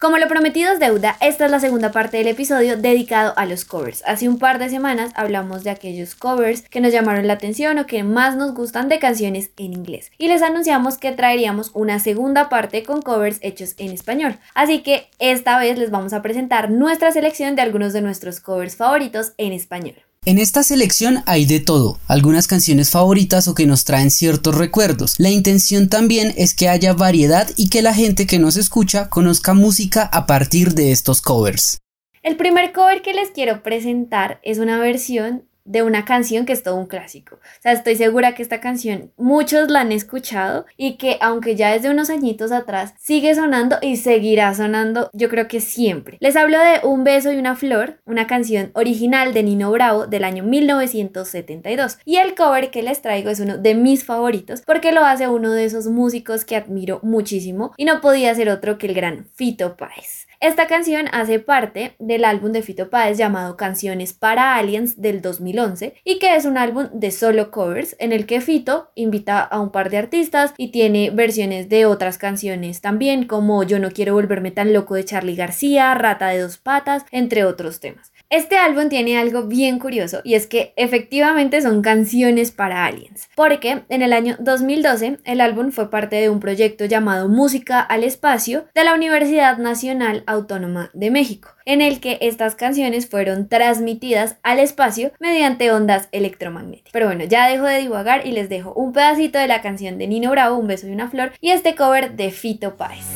Como lo prometido es deuda, esta es la segunda parte del episodio dedicado a los covers. Hace un par de semanas hablamos de aquellos covers que nos llamaron la atención o que más nos gustan de canciones en inglés. Y les anunciamos que traeríamos una segunda parte con covers hechos en español. Así que esta vez les vamos a presentar nuestra selección de algunos de nuestros covers favoritos en español. En esta selección hay de todo, algunas canciones favoritas o que nos traen ciertos recuerdos. La intención también es que haya variedad y que la gente que nos escucha conozca música a partir de estos covers. El primer cover que les quiero presentar es una versión de una canción que es todo un clásico. O sea, estoy segura que esta canción muchos la han escuchado y que aunque ya desde unos añitos atrás sigue sonando y seguirá sonando, yo creo que siempre. Les hablo de Un beso y una flor, una canción original de Nino Bravo del año 1972. Y el cover que les traigo es uno de mis favoritos porque lo hace uno de esos músicos que admiro muchísimo y no podía ser otro que el gran Fito Páez. Esta canción hace parte del álbum de Fito Páez llamado Canciones para Aliens del 2011 y que es un álbum de solo covers en el que Fito invita a un par de artistas y tiene versiones de otras canciones también como Yo no quiero volverme tan loco de Charlie García, Rata de dos patas, entre otros temas. Este álbum tiene algo bien curioso y es que efectivamente son canciones para aliens, porque en el año 2012 el álbum fue parte de un proyecto llamado Música al Espacio de la Universidad Nacional Autónoma de México, en el que estas canciones fueron transmitidas al espacio mediante ondas electromagnéticas. Pero bueno, ya dejo de divagar y les dejo un pedacito de la canción de Nino Bravo, Un beso y una flor, y este cover de Fito Páez.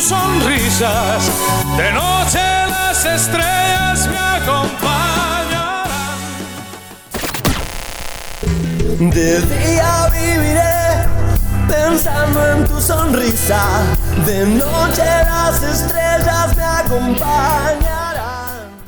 Sonrisas. De noche las estrellas me acompañarán. De día viviré pensando en tu sonrisa. De noche las estrellas me acompañarán.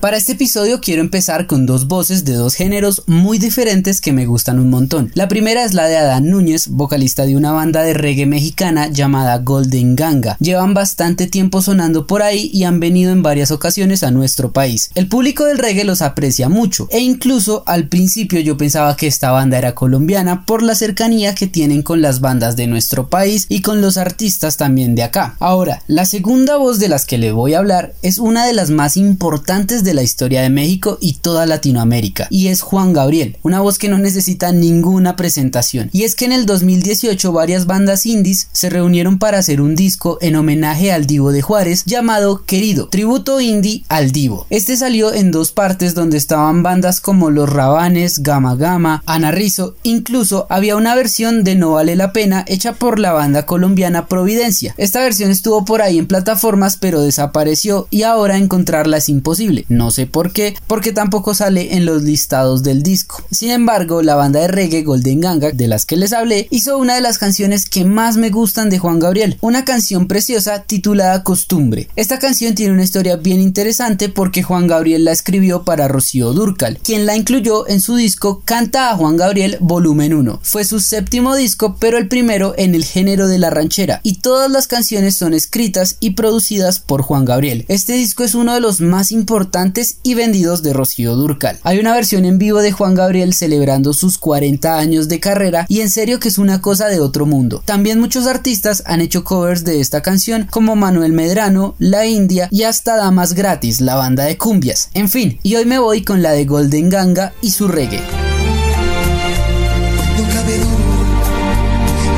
Para este episodio quiero empezar con dos voces de dos géneros muy diferentes que me gustan un montón. La primera es la de Adán Núñez, vocalista de una banda de reggae mexicana llamada Golden Ganga. Llevan bastante tiempo sonando por ahí y han venido en varias ocasiones a nuestro país. El público del reggae los aprecia mucho e incluso al principio yo pensaba que esta banda era colombiana por la cercanía que tienen con las bandas de nuestro país y con los artistas también de acá. Ahora, la segunda voz de las que le voy a hablar es una de las más importantes de la historia de México y toda Latinoamérica, y es Juan Gabriel, una voz que no necesita ninguna presentación. Y es que en el 2018 varias bandas indies se reunieron para hacer un disco en homenaje al Divo de Juárez llamado Querido, tributo indie al Divo. Este salió en dos partes donde estaban bandas como Los Rabanes, Gama Gama, Ana Rizo, incluso había una versión de No Vale la Pena hecha por la banda colombiana Providencia. Esta versión estuvo por ahí en plataformas pero desapareció y ahora encontrarla es imposible. Sé por qué, porque tampoco sale en los listados del disco. Sin embargo, la banda de reggae Golden Ganga, de las que les hablé, hizo una de las canciones que más me gustan de Juan Gabriel, una canción preciosa titulada Costumbre. Esta canción tiene una historia bien interesante porque Juan Gabriel la escribió para Rocío Durcal, quien la incluyó en su disco Canta a Juan Gabriel Volumen 1. Fue su séptimo disco, pero el primero en el género de la ranchera, y todas las canciones son escritas y producidas por Juan Gabriel. Este disco es uno de los más importantes y vendidos de Rocío Durcal. Hay una versión en vivo de Juan Gabriel celebrando sus 40 años de carrera y en serio que es una cosa de otro mundo. También muchos artistas han hecho covers de esta canción como Manuel Medrano, La India y hasta Damas Gratis, la banda de cumbias. En fin, y hoy me voy con la de Golden Ganga y su reggae.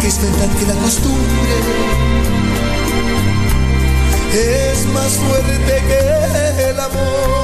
Es verdad que la costumbre es más fuerte que el amor.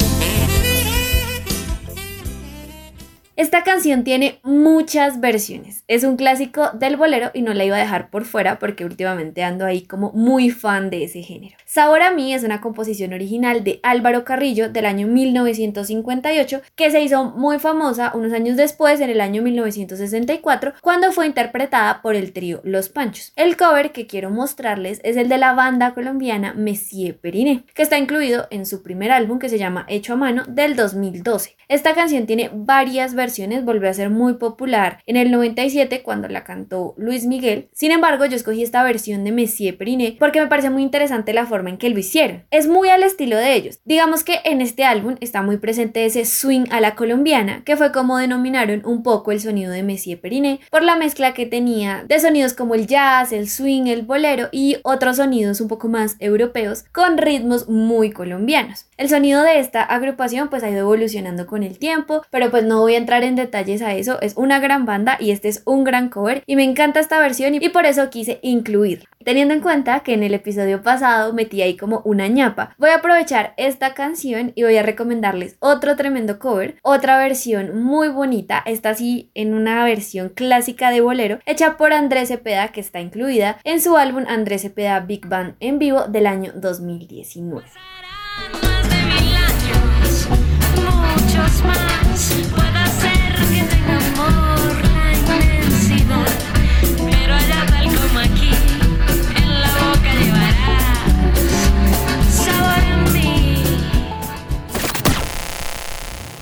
Esta canción tiene muchas versiones. Es un clásico del bolero y no la iba a dejar por fuera porque últimamente ando ahí como muy fan de ese género. Sabor a mí es una composición original de Álvaro Carrillo del año 1958 que se hizo muy famosa unos años después en el año 1964 cuando fue interpretada por el trío Los Panchos. El cover que quiero mostrarles es el de la banda colombiana Messier Periné que está incluido en su primer álbum que se llama Hecho a mano del 2012. Esta canción tiene varias versiones volvió a ser muy popular en el 97 cuando la cantó Luis Miguel. Sin embargo, yo escogí esta versión de Messier Periné porque me parece muy interesante la forma en que lo hicieron. Es muy al estilo de ellos. Digamos que en este álbum está muy presente ese swing a la colombiana, que fue como denominaron un poco el sonido de Messier Periné por la mezcla que tenía de sonidos como el jazz, el swing, el bolero y otros sonidos un poco más europeos con ritmos muy colombianos. El sonido de esta agrupación pues ha ido evolucionando con el tiempo, pero pues no voy a entrar en detalles a eso, es una gran banda y este es un gran cover y me encanta esta versión y por eso quise incluirla. Teniendo en cuenta que en el episodio pasado metí ahí como una ñapa, voy a aprovechar esta canción y voy a recomendarles otro tremendo cover, otra versión muy bonita, esta sí en una versión clásica de bolero, hecha por Andrés Cepeda que está incluida en su álbum Andrés Cepeda Big Band en vivo del año 2019.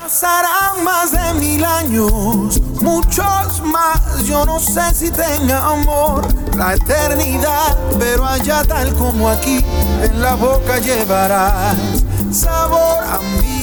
Pasarán más de mil años, muchos más. Yo no sé si tenga amor la eternidad, pero allá tal como aquí, en la boca llevarás sabor a mí.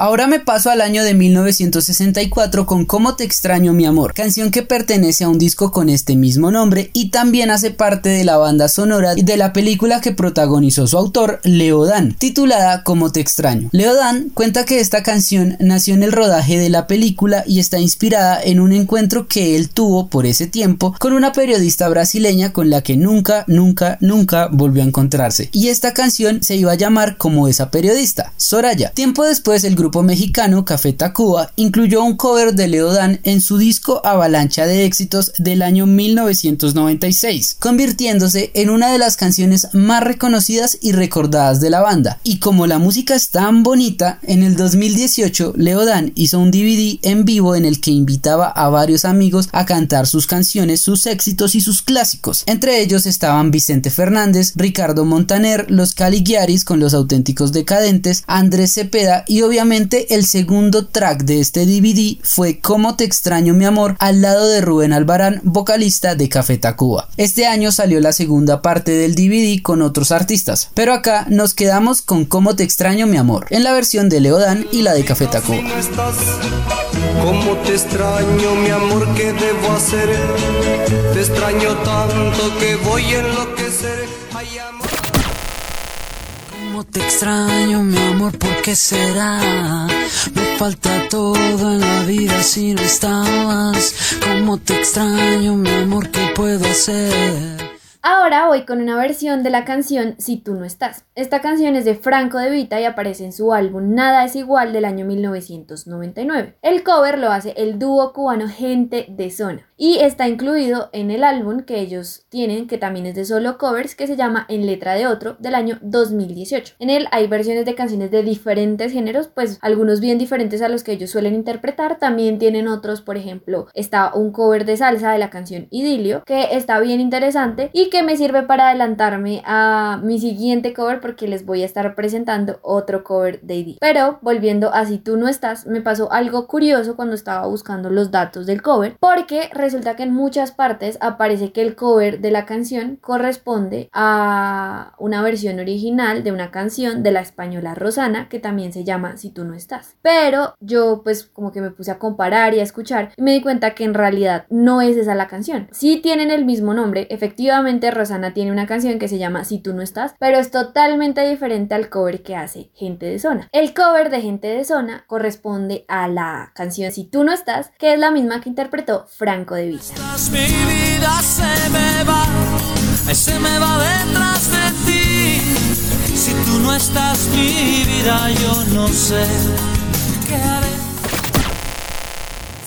Ahora me paso al año de 1964 con Cómo te extraño mi amor, canción que pertenece a un disco con este mismo nombre y también hace parte de la banda sonora de la película que protagonizó su autor, Leo Dan, titulada Cómo te extraño. Leo Dan cuenta que esta canción nació en el rodaje de la película y está inspirada en un encuentro que él tuvo por ese tiempo con una periodista brasileña con la que nunca, nunca, nunca volvió a encontrarse. Y esta canción se iba a llamar como esa periodista, Soraya. Tiempo después el grupo grupo mexicano Café Tacuba incluyó un cover de Leodan en su disco Avalancha de éxitos del año 1996, convirtiéndose en una de las canciones más reconocidas y recordadas de la banda. Y como la música es tan bonita, en el 2018 Leodan hizo un DVD en vivo en el que invitaba a varios amigos a cantar sus canciones, sus éxitos y sus clásicos. Entre ellos estaban Vicente Fernández, Ricardo Montaner, los Calighiaris con los auténticos decadentes, Andrés Cepeda y obviamente el segundo track de este DVD fue Cómo te extraño mi amor al lado de Rubén Albarán, vocalista de Café Tacuba. Este año salió la segunda parte del DVD con otros artistas, pero acá nos quedamos con Cómo te extraño mi amor, en la versión de Leodan y la de Café Tacuba. Te extraño, tanto que voy. Extraño, mi amor, ¿por qué será? Me falta todo en la vida si no estabas. Te extraño, mi amor, ¿qué puedo? Ahora voy con una versión de la canción Si tú no estás. Esta canción es de Franco de Vita y aparece en su álbum Nada es igual del año 1999. El cover lo hace el dúo cubano Gente de Zona y está incluido en el álbum que ellos tienen, que también es de solo covers, que se llama En letra de otro del año 2018. En él hay versiones de canciones de diferentes géneros, pues algunos bien diferentes a los que ellos suelen interpretar, también tienen otros, por ejemplo, está un cover de salsa de la canción Idilio, que está bien interesante y que me sirve para adelantarme a mi siguiente cover porque les voy a estar presentando otro cover de Idilio. Pero volviendo a Si tú no estás, me pasó algo curioso cuando estaba buscando los datos del cover, porque resulta que en muchas partes aparece que el cover de la canción corresponde a una versión original de una canción de la española Rosana que también se llama Si tú no estás. Pero yo pues como que me puse a comparar y a escuchar y me di cuenta que en realidad no es esa la canción. Sí tienen el mismo nombre, efectivamente Rosana tiene una canción que se llama Si tú no estás, pero es totalmente diferente al cover que hace Gente de Zona. El cover de Gente de Zona corresponde a la canción Si tú no estás, que es la misma que interpretó Franco de vista. Mi vida se me va, se me va detrás de ti. Si tú no estás, mi vida, yo no sé qué haré.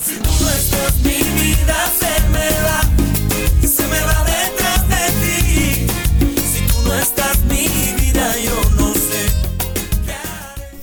Si tú no estás, mi vida se me va,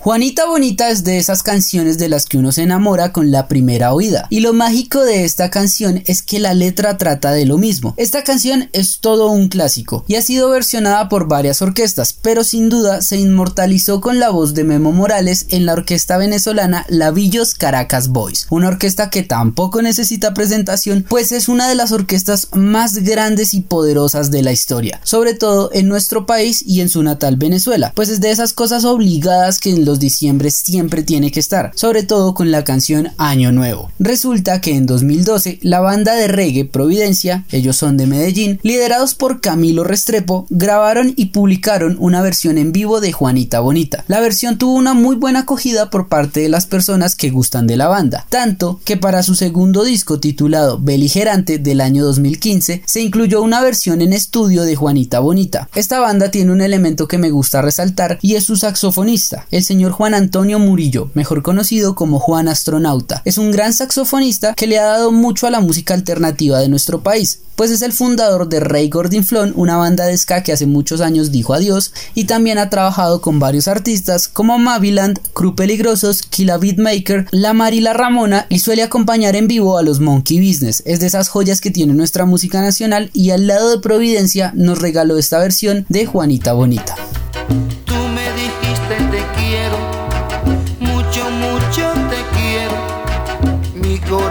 Juanita Bonita es de esas canciones de las que uno se enamora con la primera oída. Y lo mágico de esta canción es que la letra trata de lo mismo. Esta canción es todo un clásico y ha sido versionada por varias orquestas, pero sin duda se inmortalizó con la voz de Memo Morales en la orquesta venezolana Lavillos Caracas Boys, una orquesta que tampoco necesita presentación, pues es una de las orquestas más grandes y poderosas de la historia, sobre todo en nuestro país y en su natal Venezuela, pues es de esas cosas obligadas que en diciembre siempre tiene que estar, sobre todo con la canción Año Nuevo. Resulta que en 2012 la banda de reggae Providencia, ellos son de Medellín, liderados por Camilo Restrepo, grabaron y publicaron una versión en vivo de Juanita Bonita. La versión tuvo una muy buena acogida por parte de las personas que gustan de la banda, tanto que para su segundo disco titulado Beligerante del año 2015 se incluyó una versión en estudio de Juanita Bonita. Esta banda tiene un elemento que me gusta resaltar y es su saxofonista, el señor Juan Antonio Murillo, mejor conocido como Juan Astronauta. Es un gran saxofonista que le ha dado mucho a la música alternativa de nuestro país, pues es el fundador de Rey Gordinflón, una banda de ska que hace muchos años dijo adiós y también ha trabajado con varios artistas como Maviland, Crew Peligrosos, Killa Beatmaker, La Marila Ramona y suele acompañar en vivo a los Monkey Business. Es de esas joyas que tiene nuestra música nacional y al lado de Providencia nos regaló esta versión de Juanita Bonita.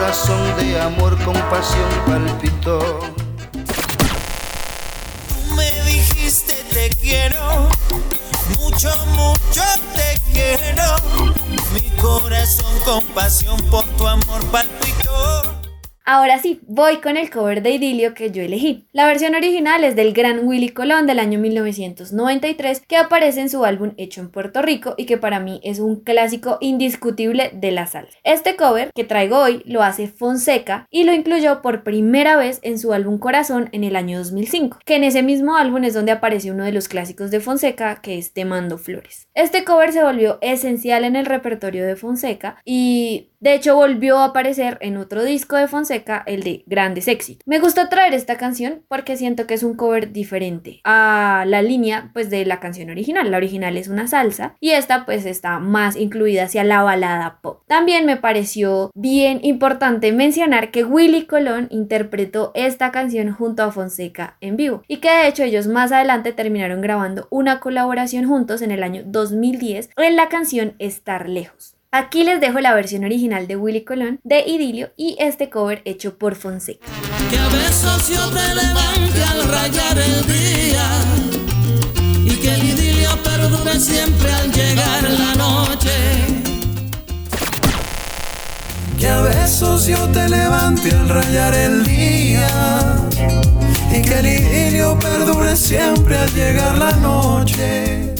De amor, compasión palpitó. Tú me dijiste te quiero, mucho, mucho te quiero. Mi corazón con pasión por tu amor palpitó. Ahora sí, voy con el cover de Idilio que yo elegí. La versión original es del gran Willy Colón del año 1993 que aparece en su álbum hecho en Puerto Rico y que para mí es un clásico indiscutible de la salsa. Este cover que traigo hoy lo hace Fonseca y lo incluyó por primera vez en su álbum Corazón en el año 2005, que en ese mismo álbum es donde aparece uno de los clásicos de Fonseca que es Te mando flores. Este cover se volvió esencial en el repertorio de Fonseca y de hecho volvió a aparecer en otro disco de Fonseca el de Grandes Éxitos. Me gusta traer esta canción porque siento que es un cover diferente a la línea pues de la canción original. La original es una salsa y esta pues está más incluida hacia la balada pop. También me pareció bien importante mencionar que Willy Colón interpretó esta canción junto a Fonseca en vivo y que de hecho ellos más adelante terminaron grabando una colaboración juntos en el año 2010 en la canción Estar Lejos. Aquí les dejo la versión original de Willy Colón de Idilio y este cover hecho por Fonseca. Que a besos yo te levante al rayar el día y que el idilio perdure siempre al llegar la noche. Que a besos yo te levante al rayar el día y que el idilio perdure siempre al llegar la noche.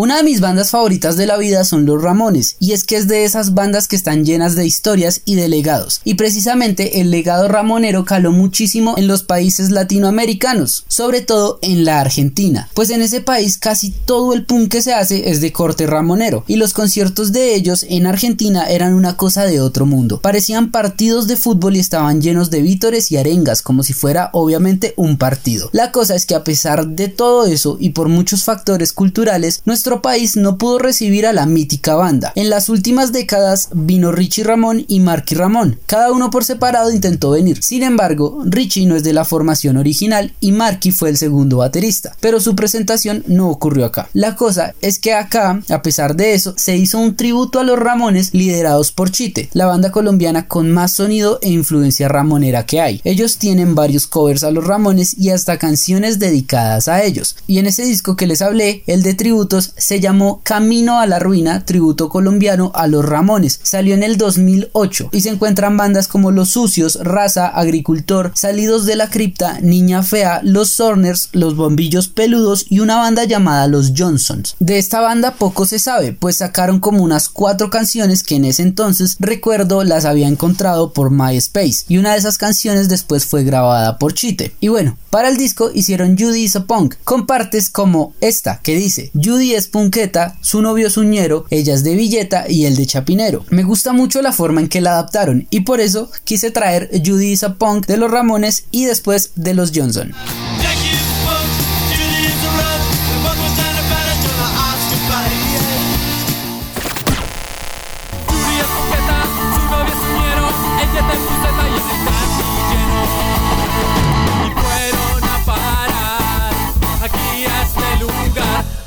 Una de mis bandas favoritas de la vida son los Ramones, y es que es de esas bandas que están llenas de historias y de legados, y precisamente el legado ramonero caló muchísimo en los países latinoamericanos, sobre todo en la Argentina, pues en ese país casi todo el punk que se hace es de corte ramonero, y los conciertos de ellos en Argentina eran una cosa de otro mundo, parecían partidos de fútbol y estaban llenos de vítores y arengas, como si fuera obviamente un partido. La cosa es que a pesar de todo eso y por muchos factores culturales, nuestro país no pudo recibir a la mítica banda. En las últimas décadas vino Richie Ramón y Marky Ramón. Cada uno por separado intentó venir. Sin embargo, Richie no es de la formación original y Marky fue el segundo baterista. Pero su presentación no ocurrió acá. La cosa es que acá, a pesar de eso, se hizo un tributo a los Ramones liderados por Chite, la banda colombiana con más sonido e influencia ramonera que hay. Ellos tienen varios covers a los Ramones y hasta canciones dedicadas a ellos. Y en ese disco que les hablé, el de tributos se llamó Camino a la Ruina, tributo colombiano a los Ramones. Salió en el 2008 y se encuentran bandas como Los Sucios, Raza, Agricultor, Salidos de la Cripta, Niña Fea, Los Sorners, Los Bombillos Peludos y una banda llamada Los Johnsons. De esta banda poco se sabe, pues sacaron como unas cuatro canciones que en ese entonces recuerdo las había encontrado por MySpace y una de esas canciones después fue grabada por Chite. Y bueno, para el disco hicieron Judy is a Punk con partes como esta que dice Judy es punqueta, su novio es uñero, ella es de Villeta y él de Chapinero. Me gusta mucho la forma en que la adaptaron y por eso quise traer Judy is a Punk de los Ramones y después de los Johnson.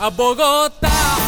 A Bogotá.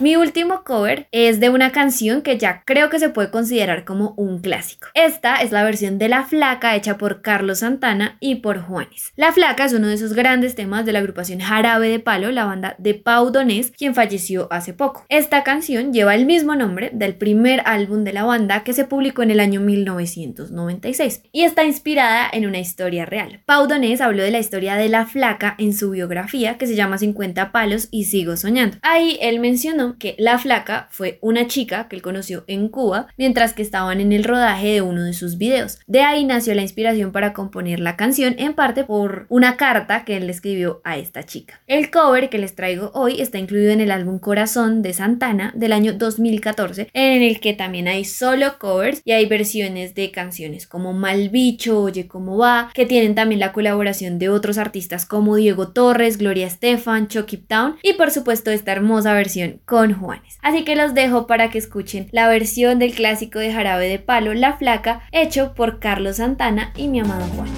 Mi último cover es de una canción que ya creo que se puede considerar como un clásico. Esta es la versión de La Flaca hecha por Carlos Santana y por Juanes. La Flaca es uno de esos grandes temas de la agrupación Jarabe de Palo, la banda de Pau Donés, quien falleció hace poco. Esta canción lleva el mismo nombre del primer álbum de la banda que se publicó en el año 1996 y está inspirada en una historia real. Pau Donés habló de la historia de La Flaca en su biografía que se llama 50 palos y sigo soñando. Ahí él mencionó que La Flaca fue una chica que él conoció en Cuba mientras que estaban en el rodaje de uno de sus videos. De ahí nació la inspiración para componer la canción, en parte por una carta que él le escribió a esta chica. El cover que les traigo hoy está incluido en el álbum Corazón de Santana del año 2014, en el que también hay solo covers y hay versiones de canciones como Mal Bicho, Oye Cómo Va, que tienen también la colaboración de otros artistas como Diego Torres, Gloria Estefan, Chucky Town y por supuesto esta hermosa versión con Juanes. Así que los dejo para que escuchen la versión del clásico de Jarabe de Palo, La Flaca, hecho por Carlos Santana y mi amado Juan.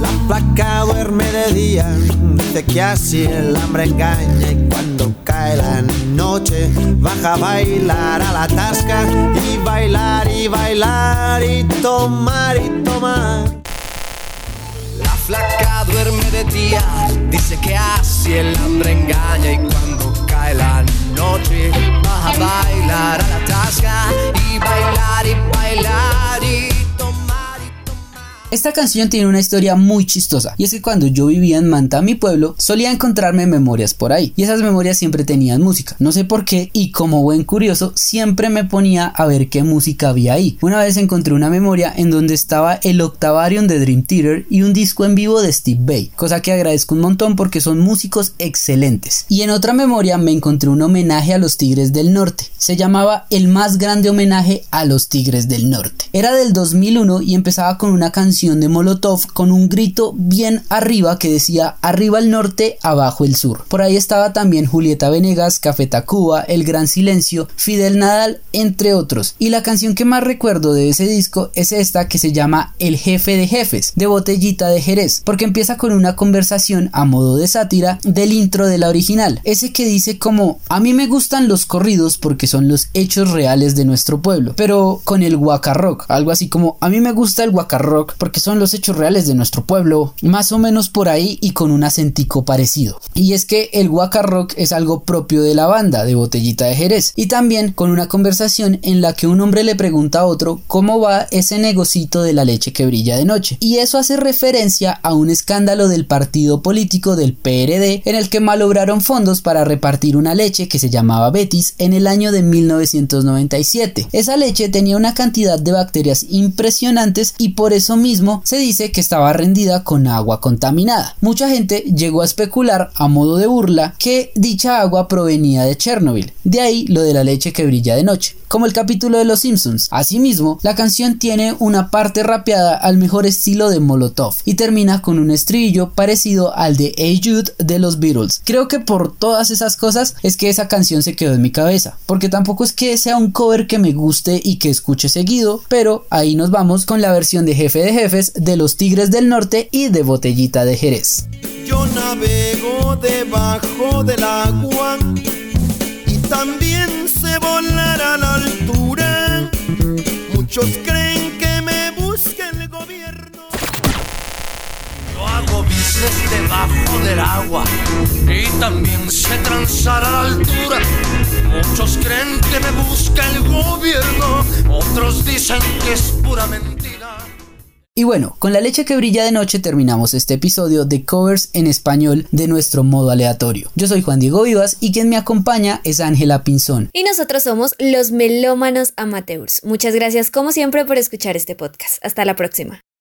La flaca duerme de día, de que así el hambre engaña y cuando cae la noche baja a bailar a la tasca y bailar y bailar y tomar y tomar. La flaca duerme de día, dice que así el hambre engaña y cuando cae la noche vas a bailar a la tasca y bailar y bailar y. Esta canción tiene una historia muy chistosa, y es que cuando yo vivía en Manta, mi pueblo, solía encontrarme memorias por ahí, y esas memorias siempre tenían música, no sé por qué, y como buen curioso, siempre me ponía a ver qué música había ahí. Una vez encontré una memoria en donde estaba el Octavarium de Dream Theater y un disco en vivo de Steve Bay, cosa que agradezco un montón porque son músicos excelentes. Y en otra memoria me encontré un homenaje a los Tigres del Norte, se llamaba El más grande homenaje a los Tigres del Norte. Era del 2001 y empezaba con una canción de Molotov con un grito bien arriba que decía arriba el norte, abajo el sur. Por ahí estaba también Julieta Venegas, Café Tacuba, El Gran Silencio, Fidel Nadal, entre otros. Y la canción que más recuerdo de ese disco es esta que se llama El jefe de jefes, de Botellita de Jerez, porque empieza con una conversación a modo de sátira del intro de la original. Ese que dice como a mí me gustan los corridos porque son los hechos reales de nuestro pueblo, pero con el guacarrock, algo así como a mí me gusta el guacarrock porque son los hechos reales de nuestro pueblo, más o menos por ahí y con un acentico parecido. Y es que el Waka Rock es algo propio de la banda de Botellita de Jerez y también con una conversación en la que un hombre le pregunta a otro cómo va ese negocito de la leche que brilla de noche. Y eso hace referencia a un escándalo del partido político del PRD en el que malograron fondos para repartir una leche que se llamaba Betis en el año de 1997. Esa leche tenía una cantidad de bacterias impresionantes y por eso mismo se dice que estaba rendida con agua contaminada. Mucha gente llegó a especular a modo de burla que dicha agua provenía de Chernobyl, de ahí lo de la leche que brilla de noche, como el capítulo de Los Simpsons. Asimismo, la canción tiene una parte rapeada al mejor estilo de Molotov y termina con un estribillo parecido al de Hey Jude de los Beatles. Creo que por todas esas cosas es que esa canción se quedó en mi cabeza, porque tampoco es que sea un cover que me guste y que escuche seguido, pero ahí nos vamos con la versión de Jefe de Jefes de los Tigres del Norte y de Botellita de Jerez. Yo navego debajo del agua y también sé volar a la altura. Muchos creen que me busca el gobierno. Yo hago business debajo del agua y también sé transar a la altura. Muchos creen que me busca el gobierno, otros dicen que es pura mentira. Y bueno, con la leche que brilla de noche terminamos este episodio de covers en español de nuestro modo aleatorio. Yo soy Juan Diego Vivas y quien me acompaña es Ángela Pinzón. Y nosotros somos los melómanos amateurs. Muchas gracias como siempre por escuchar este podcast. Hasta la próxima.